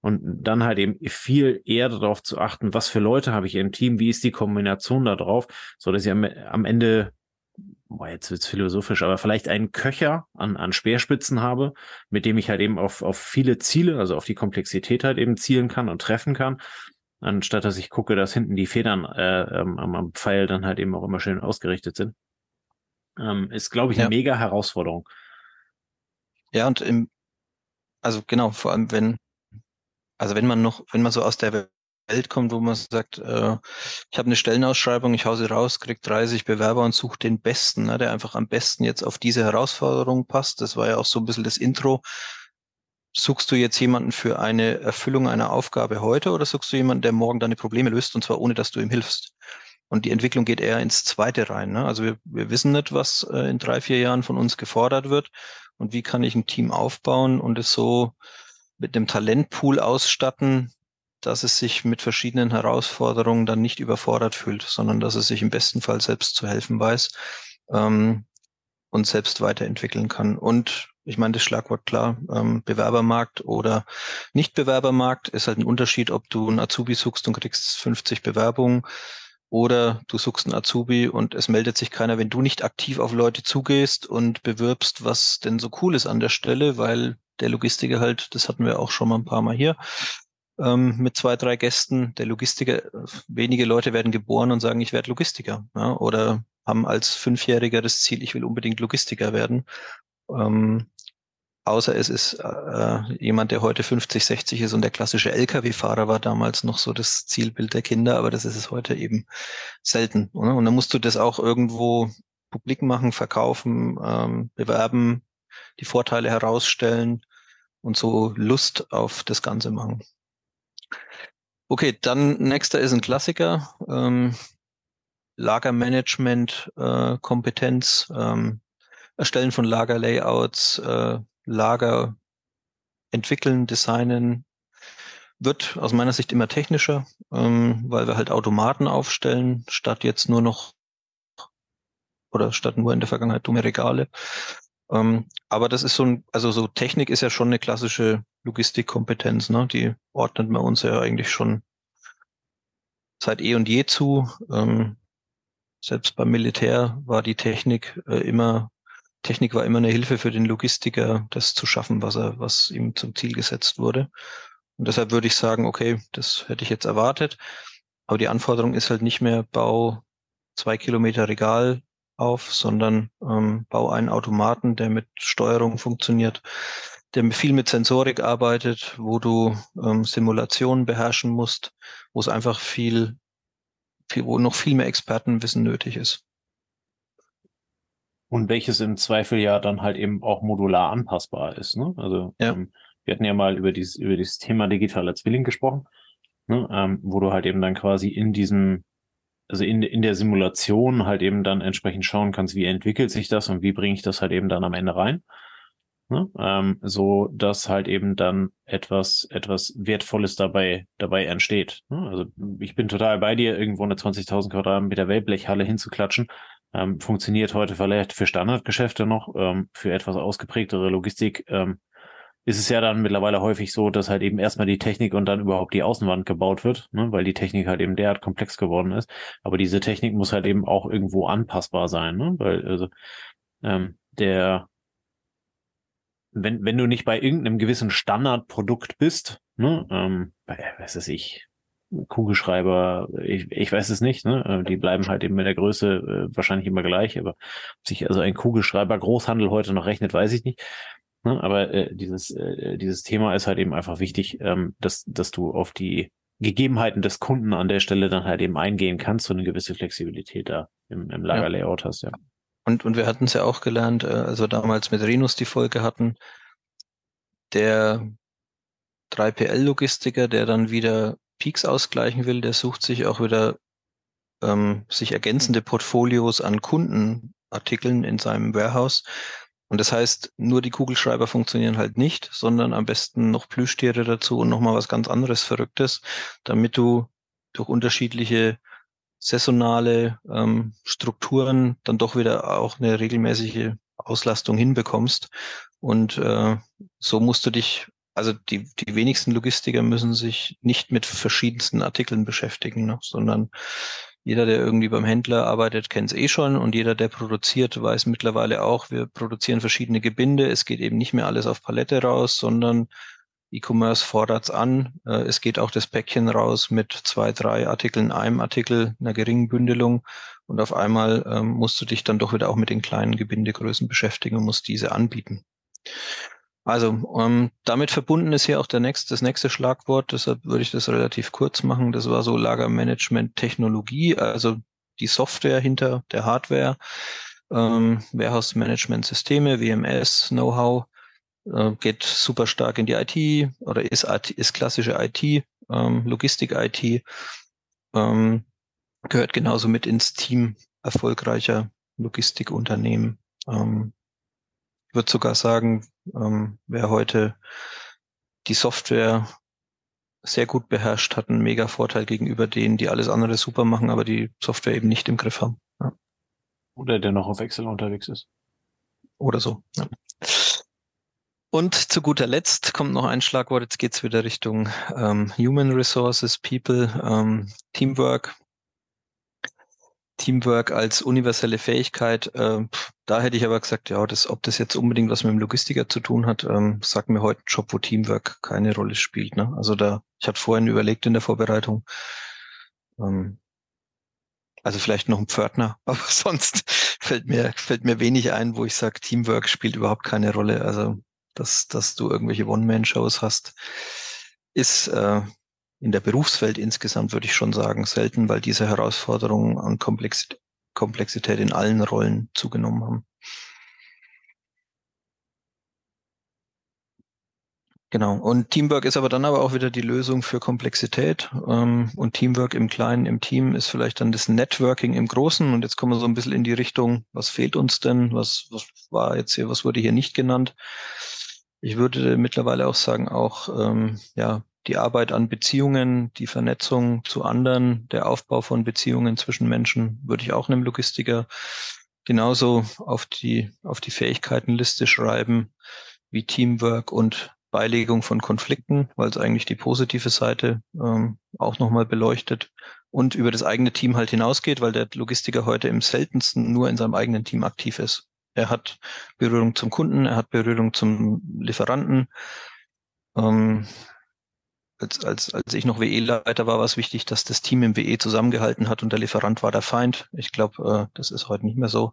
Und dann halt eben viel eher darauf zu achten, was für Leute habe ich im Team, wie ist die Kombination da drauf, so dass ich am, am Ende boah, jetzt wird's philosophisch, aber vielleicht einen Köcher an, an Speerspitzen habe, mit dem ich halt eben auf, auf viele Ziele, also auf die Komplexität halt eben zielen kann und treffen kann, anstatt dass ich gucke, dass hinten die Federn äh, ähm, am Pfeil dann halt eben auch immer schön ausgerichtet sind. Ähm, ist, glaube ich, eine ja. mega Herausforderung. Ja, und im, also genau, vor allem wenn, also wenn man noch, wenn man so aus der Welt kommt, wo man sagt, äh, ich habe eine Stellenausschreibung, ich hau sie raus, krieg 30 Bewerber und suche den Besten, ne, der einfach am besten jetzt auf diese Herausforderung passt. Das war ja auch so ein bisschen das Intro. Suchst du jetzt jemanden für eine Erfüllung einer Aufgabe heute oder suchst du jemanden, der morgen deine Probleme löst und zwar ohne, dass du ihm hilfst? Und die Entwicklung geht eher ins Zweite rein. Ne? Also wir, wir wissen nicht, was äh, in drei, vier Jahren von uns gefordert wird und wie kann ich ein Team aufbauen und es so mit einem Talentpool ausstatten, dass es sich mit verschiedenen Herausforderungen dann nicht überfordert fühlt, sondern dass es sich im besten Fall selbst zu helfen weiß ähm, und selbst weiterentwickeln kann. Und ich meine, das Schlagwort klar, ähm, Bewerbermarkt oder Nicht-Bewerbermarkt ist halt ein Unterschied, ob du einen Azubi suchst und kriegst 50 Bewerbungen oder du suchst einen Azubi und es meldet sich keiner, wenn du nicht aktiv auf Leute zugehst und bewirbst, was denn so cool ist an der Stelle, weil der Logistiker halt, das hatten wir auch schon mal ein paar Mal hier, ähm, mit zwei, drei Gästen. Der Logistiker, wenige Leute werden geboren und sagen, ich werde Logistiker. Ja, oder haben als Fünfjähriger das Ziel, ich will unbedingt Logistiker werden. Ähm, außer es ist äh, jemand, der heute 50, 60 ist und der klassische Lkw-Fahrer war damals noch so das Zielbild der Kinder, aber das ist es heute eben selten. Oder? Und dann musst du das auch irgendwo publik machen, verkaufen, ähm, bewerben, die Vorteile herausstellen und so Lust auf das Ganze machen. Okay, dann nächster ist ein Klassiker. Ähm, Lagermanagement, äh, Kompetenz, ähm, Erstellen von Lagerlayouts, äh, Lager entwickeln, designen, wird aus meiner Sicht immer technischer, ähm, weil wir halt Automaten aufstellen, statt jetzt nur noch oder statt nur in der Vergangenheit dumme Regale. Ähm, aber das ist so ein, also so Technik ist ja schon eine klassische Logistikkompetenz, ne? Die ordnet man uns ja eigentlich schon seit eh und je zu. Ähm, selbst beim Militär war die Technik äh, immer, Technik war immer eine Hilfe für den Logistiker, das zu schaffen, was er, was ihm zum Ziel gesetzt wurde. Und deshalb würde ich sagen, okay, das hätte ich jetzt erwartet. Aber die Anforderung ist halt nicht mehr Bau zwei Kilometer Regal auf, sondern ähm, bau einen Automaten, der mit Steuerung funktioniert, der viel mit Sensorik arbeitet, wo du ähm, Simulationen beherrschen musst, wo es einfach viel, viel, wo noch viel mehr Expertenwissen nötig ist. Und welches im Zweifel ja dann halt eben auch modular anpassbar ist. Ne? Also ja. ähm, wir hatten ja mal über dieses, über dieses Thema digitaler Zwilling gesprochen, ne? ähm, wo du halt eben dann quasi in diesem also in, in der Simulation halt eben dann entsprechend schauen kannst, wie entwickelt sich das und wie bringe ich das halt eben dann am Ende rein. Ne? Ähm, so dass halt eben dann etwas, etwas Wertvolles dabei, dabei entsteht. Ne? Also ich bin total bei dir, irgendwo eine 20.000 Quadratmeter Wellblechhalle hinzuklatschen. Ähm, funktioniert heute vielleicht für Standardgeschäfte noch, ähm, für etwas ausgeprägtere Logistik ähm, ist es ja dann mittlerweile häufig so, dass halt eben erstmal die Technik und dann überhaupt die Außenwand gebaut wird, ne, weil die Technik halt eben derart komplex geworden ist. Aber diese Technik muss halt eben auch irgendwo anpassbar sein, ne? Weil, also, ähm, der, wenn, wenn du nicht bei irgendeinem gewissen Standardprodukt bist, ne, ähm, bei, was weiß ich, Kugelschreiber, ich, ich weiß es nicht, ne? Äh, die bleiben halt eben mit der Größe äh, wahrscheinlich immer gleich, aber ob sich also ein Kugelschreiber Großhandel heute noch rechnet, weiß ich nicht. Ne? Aber äh, dieses, äh, dieses Thema ist halt eben einfach wichtig, ähm, dass, dass du auf die Gegebenheiten des Kunden an der Stelle dann halt eben eingehen kannst und eine gewisse Flexibilität da im, im Lagerlayout ja. hast, ja. Und, und wir hatten es ja auch gelernt, äh, also damals mit Renus die Folge hatten, der 3PL-Logistiker, der dann wieder Peaks ausgleichen will, der sucht sich auch wieder ähm, sich ergänzende Portfolios an Kundenartikeln in seinem Warehouse. Und das heißt, nur die Kugelschreiber funktionieren halt nicht, sondern am besten noch Plüschtiere dazu und nochmal was ganz anderes Verrücktes, damit du durch unterschiedliche saisonale ähm, Strukturen dann doch wieder auch eine regelmäßige Auslastung hinbekommst. Und äh, so musst du dich, also die, die wenigsten Logistiker müssen sich nicht mit verschiedensten Artikeln beschäftigen, ne, sondern jeder, der irgendwie beim Händler arbeitet, kennt es eh schon und jeder, der produziert, weiß mittlerweile auch, wir produzieren verschiedene Gebinde. Es geht eben nicht mehr alles auf Palette raus, sondern E-Commerce fordert's an. Äh, es geht auch das Päckchen raus mit zwei, drei Artikeln, einem Artikel, einer geringen Bündelung. Und auf einmal ähm, musst du dich dann doch wieder auch mit den kleinen Gebindegrößen beschäftigen und musst diese anbieten. Also ähm, damit verbunden ist hier auch der nächste, das nächste Schlagwort, deshalb würde ich das relativ kurz machen. Das war so Lagermanagement Technologie, also die Software hinter der Hardware, ähm, Warehouse Management Systeme, WMS, Know-how, äh, geht super stark in die IT oder ist, ist klassische IT, ähm, Logistik-IT, ähm, gehört genauso mit ins Team erfolgreicher Logistikunternehmen. Ähm, ich würde sogar sagen, ähm, wer heute die Software sehr gut beherrscht, hat einen mega Vorteil gegenüber denen, die alles andere super machen, aber die Software eben nicht im Griff haben. Ja. Oder der noch auf Excel unterwegs ist. Oder so. Ja. Und zu guter Letzt kommt noch ein Schlagwort, jetzt geht's wieder Richtung ähm, Human Resources, People, ähm, Teamwork. Teamwork als universelle Fähigkeit. Äh, da hätte ich aber gesagt, ja, das, ob das jetzt unbedingt was mit dem Logistiker zu tun hat, ähm, sagt mir heute ein Job, wo Teamwork keine Rolle spielt. Ne? Also da, ich hatte vorhin überlegt in der Vorbereitung, ähm, also vielleicht noch ein Pförtner, aber sonst fällt mir, fällt mir wenig ein, wo ich sage, Teamwork spielt überhaupt keine Rolle. Also, dass, dass du irgendwelche One-Man-Shows hast, ist äh, in der Berufswelt insgesamt würde ich schon sagen, selten, weil diese Herausforderungen an Komplexität, in allen Rollen zugenommen haben. Genau. Und Teamwork ist aber dann aber auch wieder die Lösung für Komplexität. Ähm, und Teamwork im Kleinen, im Team ist vielleicht dann das Networking im Großen. Und jetzt kommen wir so ein bisschen in die Richtung, was fehlt uns denn? Was, was war jetzt hier, was wurde hier nicht genannt? Ich würde mittlerweile auch sagen, auch ähm, ja, die Arbeit an Beziehungen, die Vernetzung zu anderen, der Aufbau von Beziehungen zwischen Menschen würde ich auch einem Logistiker genauso auf die, auf die Fähigkeitenliste schreiben wie Teamwork und Beilegung von Konflikten, weil es eigentlich die positive Seite ähm, auch nochmal beleuchtet und über das eigene Team halt hinausgeht, weil der Logistiker heute im seltensten nur in seinem eigenen Team aktiv ist. Er hat Berührung zum Kunden, er hat Berührung zum Lieferanten. Ähm, als, als, als ich noch WE-Leiter war, war es wichtig, dass das Team im WE zusammengehalten hat und der Lieferant war der Feind. Ich glaube, äh, das ist heute nicht mehr so.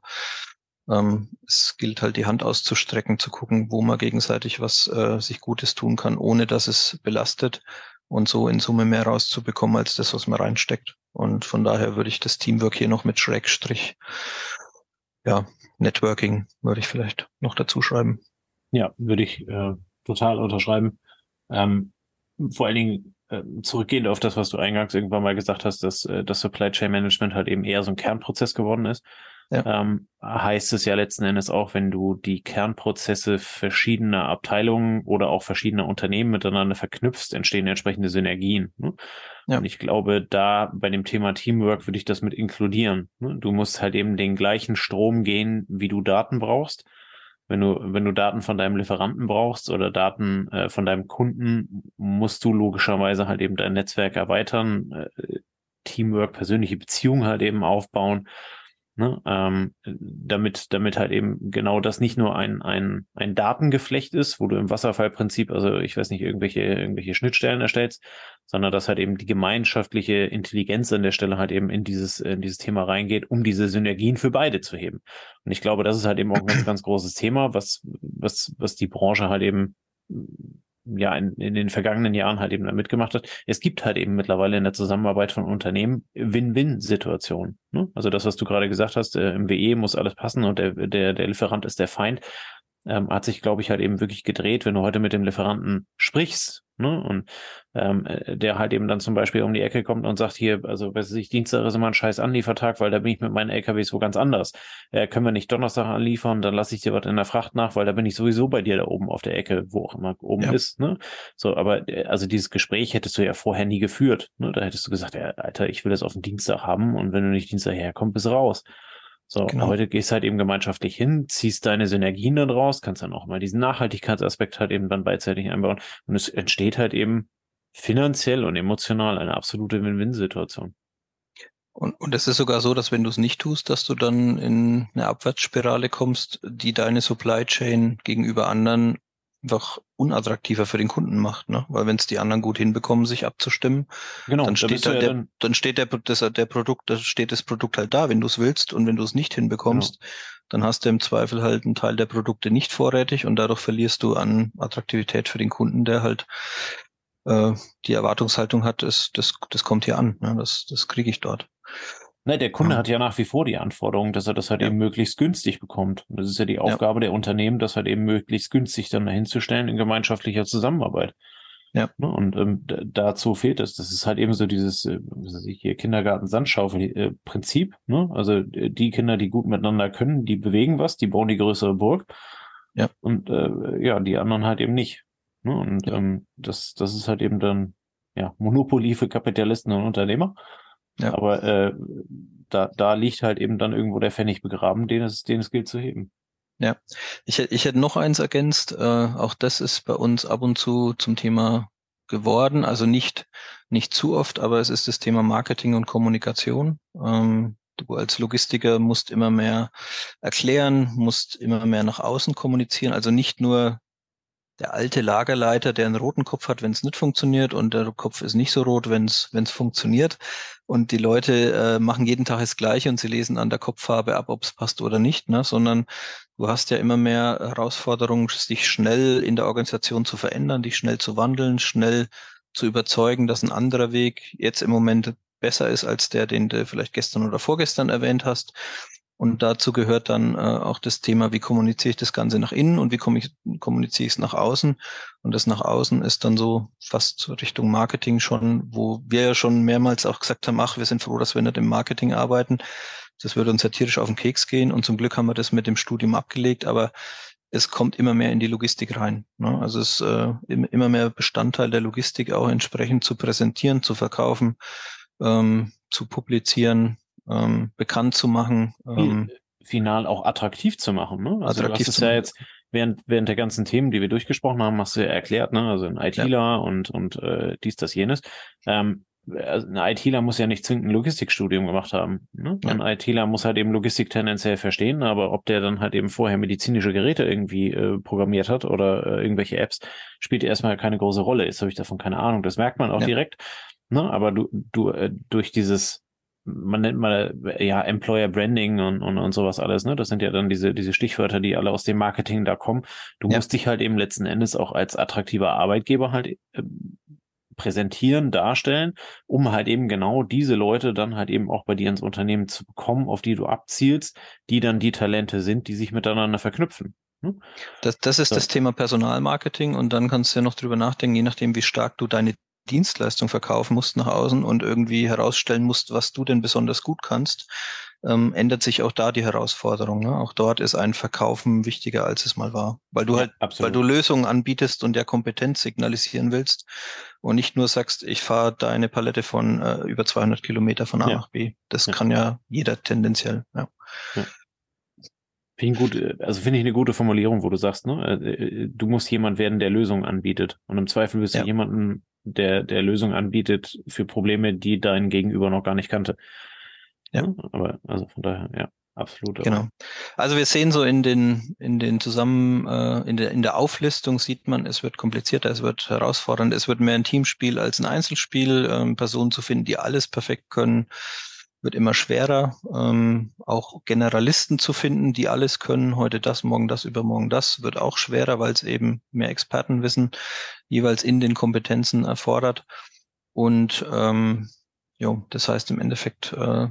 Ähm, es gilt halt die Hand auszustrecken, zu gucken, wo man gegenseitig was äh, sich Gutes tun kann, ohne dass es belastet und so in Summe mehr rauszubekommen als das, was man reinsteckt. Und von daher würde ich das Teamwork hier noch mit Schrägstrich, ja, Networking würde ich vielleicht noch dazu schreiben. Ja, würde ich äh, total unterschreiben. Ähm, vor allen Dingen äh, zurückgehend auf das, was du eingangs irgendwann mal gesagt hast, dass äh, das Supply Chain Management halt eben eher so ein Kernprozess geworden ist. Ja. Ähm, heißt es ja letzten Endes auch, wenn du die Kernprozesse verschiedener Abteilungen oder auch verschiedener Unternehmen miteinander verknüpfst, entstehen entsprechende Synergien. Ne? Ja. Und ich glaube, da bei dem Thema Teamwork würde ich das mit inkludieren. Ne? Du musst halt eben den gleichen Strom gehen, wie du Daten brauchst. Wenn du, wenn du Daten von deinem Lieferanten brauchst oder Daten äh, von deinem Kunden, musst du logischerweise halt eben dein Netzwerk erweitern, äh, Teamwork, persönliche Beziehungen halt eben aufbauen, ne? ähm, damit, damit halt eben genau das nicht nur ein, ein, ein Datengeflecht ist, wo du im Wasserfallprinzip, also ich weiß nicht, irgendwelche, irgendwelche Schnittstellen erstellst, sondern dass halt eben die gemeinschaftliche Intelligenz an der Stelle halt eben in dieses, in dieses Thema reingeht, um diese Synergien für beide zu heben. Und ich glaube, das ist halt eben auch ein ganz, ganz großes Thema, was, was, was die Branche halt eben ja in, in den vergangenen Jahren halt eben da mitgemacht hat. Es gibt halt eben mittlerweile in der Zusammenarbeit von Unternehmen Win-Win-Situationen. Ne? Also das, was du gerade gesagt hast, äh, im WE muss alles passen und der, der, der Lieferant ist der Feind ähm, hat sich, glaube ich, halt eben wirklich gedreht, wenn du heute mit dem Lieferanten sprichst, ne? Und ähm, äh, der halt eben dann zum Beispiel um die Ecke kommt und sagt, hier, also weiß ich, Dienstag ist immer ein scheiß Anliefertag, weil da bin ich mit meinen LKWs wo ganz anders. Äh, können wir nicht Donnerstag anliefern, dann lasse ich dir was in der Fracht nach, weil da bin ich sowieso bei dir da oben auf der Ecke, wo auch immer oben ja. ist. Ne? So, aber äh, also dieses Gespräch hättest du ja vorher nie geführt. Ne? Da hättest du gesagt, ja, Alter, ich will das auf den Dienstag haben und wenn du nicht Dienstag herkommst, bist raus. So, genau. heute gehst halt eben gemeinschaftlich hin, ziehst deine Synergien dann raus, kannst dann auch mal diesen Nachhaltigkeitsaspekt halt eben dann beidseitig einbauen und es entsteht halt eben finanziell und emotional eine absolute Win-Win-Situation. Und, und es ist sogar so, dass wenn du es nicht tust, dass du dann in eine Abwärtsspirale kommst, die deine Supply Chain gegenüber anderen einfach unattraktiver für den Kunden macht, ne? Weil wenn es die anderen gut hinbekommen, sich abzustimmen, genau, dann steht da, ja der, dann, dann steht der, das, der Produkt, da steht das Produkt halt da, wenn du es willst und wenn du es nicht hinbekommst, genau. dann hast du im Zweifel halt einen Teil der Produkte nicht vorrätig und dadurch verlierst du an Attraktivität für den Kunden, der halt äh, die Erwartungshaltung hat, das, das, das kommt hier an, ne? das, das kriege ich dort. Ne, der Kunde ja. hat ja nach wie vor die Anforderung, dass er das halt ja. eben möglichst günstig bekommt. Und das ist ja die Aufgabe ja. der Unternehmen, das halt eben möglichst günstig dann dahinzustellen in gemeinschaftlicher Zusammenarbeit. Ja. Ne, und ähm, dazu fehlt es. Das ist halt eben so dieses, äh, was weiß ich, hier Kindergarten-Sandschaufel-Prinzip. Ne? Also äh, die Kinder, die gut miteinander können, die bewegen was, die bauen die größere Burg. Ja. Und äh, ja, die anderen halt eben nicht. Ne? Und ähm, das, das ist halt eben dann ja Monopoly für Kapitalisten und Unternehmer. Ja. Aber äh, da, da liegt halt eben dann irgendwo der Pfennig begraben, den es, den es gilt zu heben. Ja, ich, ich hätte noch eins ergänzt. Äh, auch das ist bei uns ab und zu zum Thema geworden. Also nicht, nicht zu oft, aber es ist das Thema Marketing und Kommunikation. Ähm, du als Logistiker musst immer mehr erklären, musst immer mehr nach außen kommunizieren. Also nicht nur der alte Lagerleiter, der einen roten Kopf hat, wenn es nicht funktioniert und der Kopf ist nicht so rot, wenn es funktioniert. Und die Leute äh, machen jeden Tag das Gleiche und sie lesen an der Kopffarbe ab, ob es passt oder nicht, ne? sondern du hast ja immer mehr Herausforderungen, dich schnell in der Organisation zu verändern, dich schnell zu wandeln, schnell zu überzeugen, dass ein anderer Weg jetzt im Moment besser ist als der, den du vielleicht gestern oder vorgestern erwähnt hast. Und dazu gehört dann äh, auch das Thema, wie kommuniziere ich das Ganze nach innen und wie kommuniziere ich es nach außen. Und das nach außen ist dann so fast Richtung Marketing schon, wo wir ja schon mehrmals auch gesagt haben, ach, wir sind froh, dass wir nicht im Marketing arbeiten. Das würde uns ja tierisch auf den Keks gehen. Und zum Glück haben wir das mit dem Studium abgelegt, aber es kommt immer mehr in die Logistik rein. Ne? Also es ist äh, immer mehr Bestandteil der Logistik auch entsprechend zu präsentieren, zu verkaufen, ähm, zu publizieren, ähm, bekannt zu machen. Ähm, Final auch attraktiv zu machen. Ne? Also attraktiv du hast es ja jetzt während, während der ganzen Themen, die wir durchgesprochen haben, hast du ja erklärt, ne? also ein ITler ja. und, und äh, dies, das, jenes. Ähm, also ein ITler muss ja nicht zwingend ein Logistikstudium gemacht haben. Ne? Ja. Ein ITler muss halt eben Logistik tendenziell verstehen, aber ob der dann halt eben vorher medizinische Geräte irgendwie äh, programmiert hat oder äh, irgendwelche Apps, spielt erstmal keine große Rolle. Jetzt habe ich davon keine Ahnung. Das merkt man auch ja. direkt. Ne? Aber du, du äh, durch dieses man nennt mal ja Employer Branding und, und, und sowas alles, ne? Das sind ja dann diese, diese Stichwörter, die alle aus dem Marketing da kommen. Du ja. musst dich halt eben letzten Endes auch als attraktiver Arbeitgeber halt äh, präsentieren, darstellen, um halt eben genau diese Leute dann halt eben auch bei dir ins Unternehmen zu bekommen, auf die du abzielst, die dann die Talente sind, die sich miteinander verknüpfen. Ne? Das, das ist so. das Thema Personalmarketing und dann kannst du ja noch drüber nachdenken, je nachdem, wie stark du deine Dienstleistung verkaufen musst nach außen und irgendwie herausstellen musst, was du denn besonders gut kannst, ähm, ändert sich auch da die Herausforderung. Ne? Auch dort ist ein Verkaufen wichtiger, als es mal war. Weil du ja, halt, absolut. weil du Lösungen anbietest und der Kompetenz signalisieren willst und nicht nur sagst, ich fahre deine Palette von äh, über 200 Kilometer von A ja. nach B. Das ja. kann ja jeder tendenziell. Ja. Finde ich gut, äh, also finde ich eine gute Formulierung, wo du sagst, ne, äh, äh, du musst jemand werden, der Lösungen anbietet. Und im Zweifel wirst du jemanden der, der Lösung anbietet für Probleme, die dein Gegenüber noch gar nicht kannte. Ja. Aber also von daher, ja, absolut. Genau. Also wir sehen so in den, in den Zusammen, äh, in der, in der Auflistung sieht man, es wird komplizierter, es wird herausfordernd, es wird mehr ein Teamspiel als ein Einzelspiel, ähm, Personen zu finden, die alles perfekt können wird immer schwerer, ähm, auch Generalisten zu finden, die alles können, heute das, morgen das, übermorgen das, wird auch schwerer, weil es eben mehr Expertenwissen jeweils in den Kompetenzen erfordert. Und ähm, jo, das heißt im Endeffekt, äh,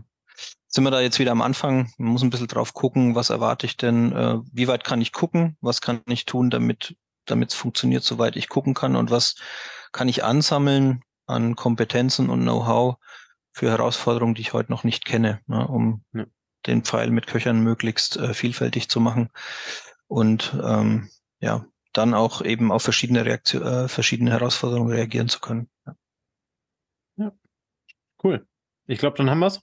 sind wir da jetzt wieder am Anfang. Man muss ein bisschen drauf gucken, was erwarte ich denn, äh, wie weit kann ich gucken, was kann ich tun, damit damit es funktioniert, soweit ich gucken kann und was kann ich ansammeln an Kompetenzen und Know-how für Herausforderungen, die ich heute noch nicht kenne, ne, um ja. den Pfeil mit Köchern möglichst äh, vielfältig zu machen und ähm, ja, dann auch eben auf verschiedene Reaktion, äh, verschiedene Herausforderungen reagieren zu können. Ja, ja. cool. Ich glaube, dann haben wir's.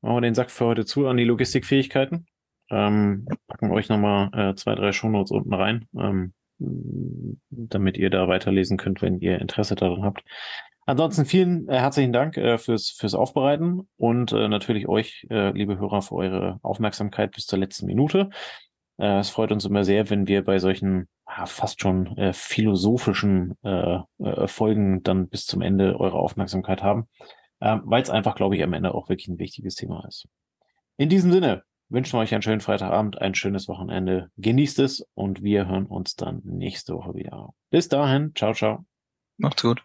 Machen wir den Sack für heute zu an die Logistikfähigkeiten. Ähm, packen euch nochmal äh, zwei, drei Shownotes unten rein, ähm, damit ihr da weiterlesen könnt, wenn ihr Interesse daran habt. Ansonsten vielen äh, herzlichen Dank äh, fürs, fürs Aufbereiten und äh, natürlich euch, äh, liebe Hörer, für eure Aufmerksamkeit bis zur letzten Minute. Äh, es freut uns immer sehr, wenn wir bei solchen ja, fast schon äh, philosophischen äh, äh, Folgen dann bis zum Ende eure Aufmerksamkeit haben, äh, weil es einfach, glaube ich, am Ende auch wirklich ein wichtiges Thema ist. In diesem Sinne, wünschen wir euch einen schönen Freitagabend, ein schönes Wochenende. Genießt es und wir hören uns dann nächste Woche wieder. Bis dahin, ciao, ciao. Macht's gut.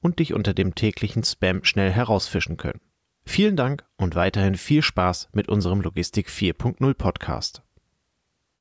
und dich unter dem täglichen Spam schnell herausfischen können. Vielen Dank und weiterhin viel Spaß mit unserem Logistik 4.0 Podcast.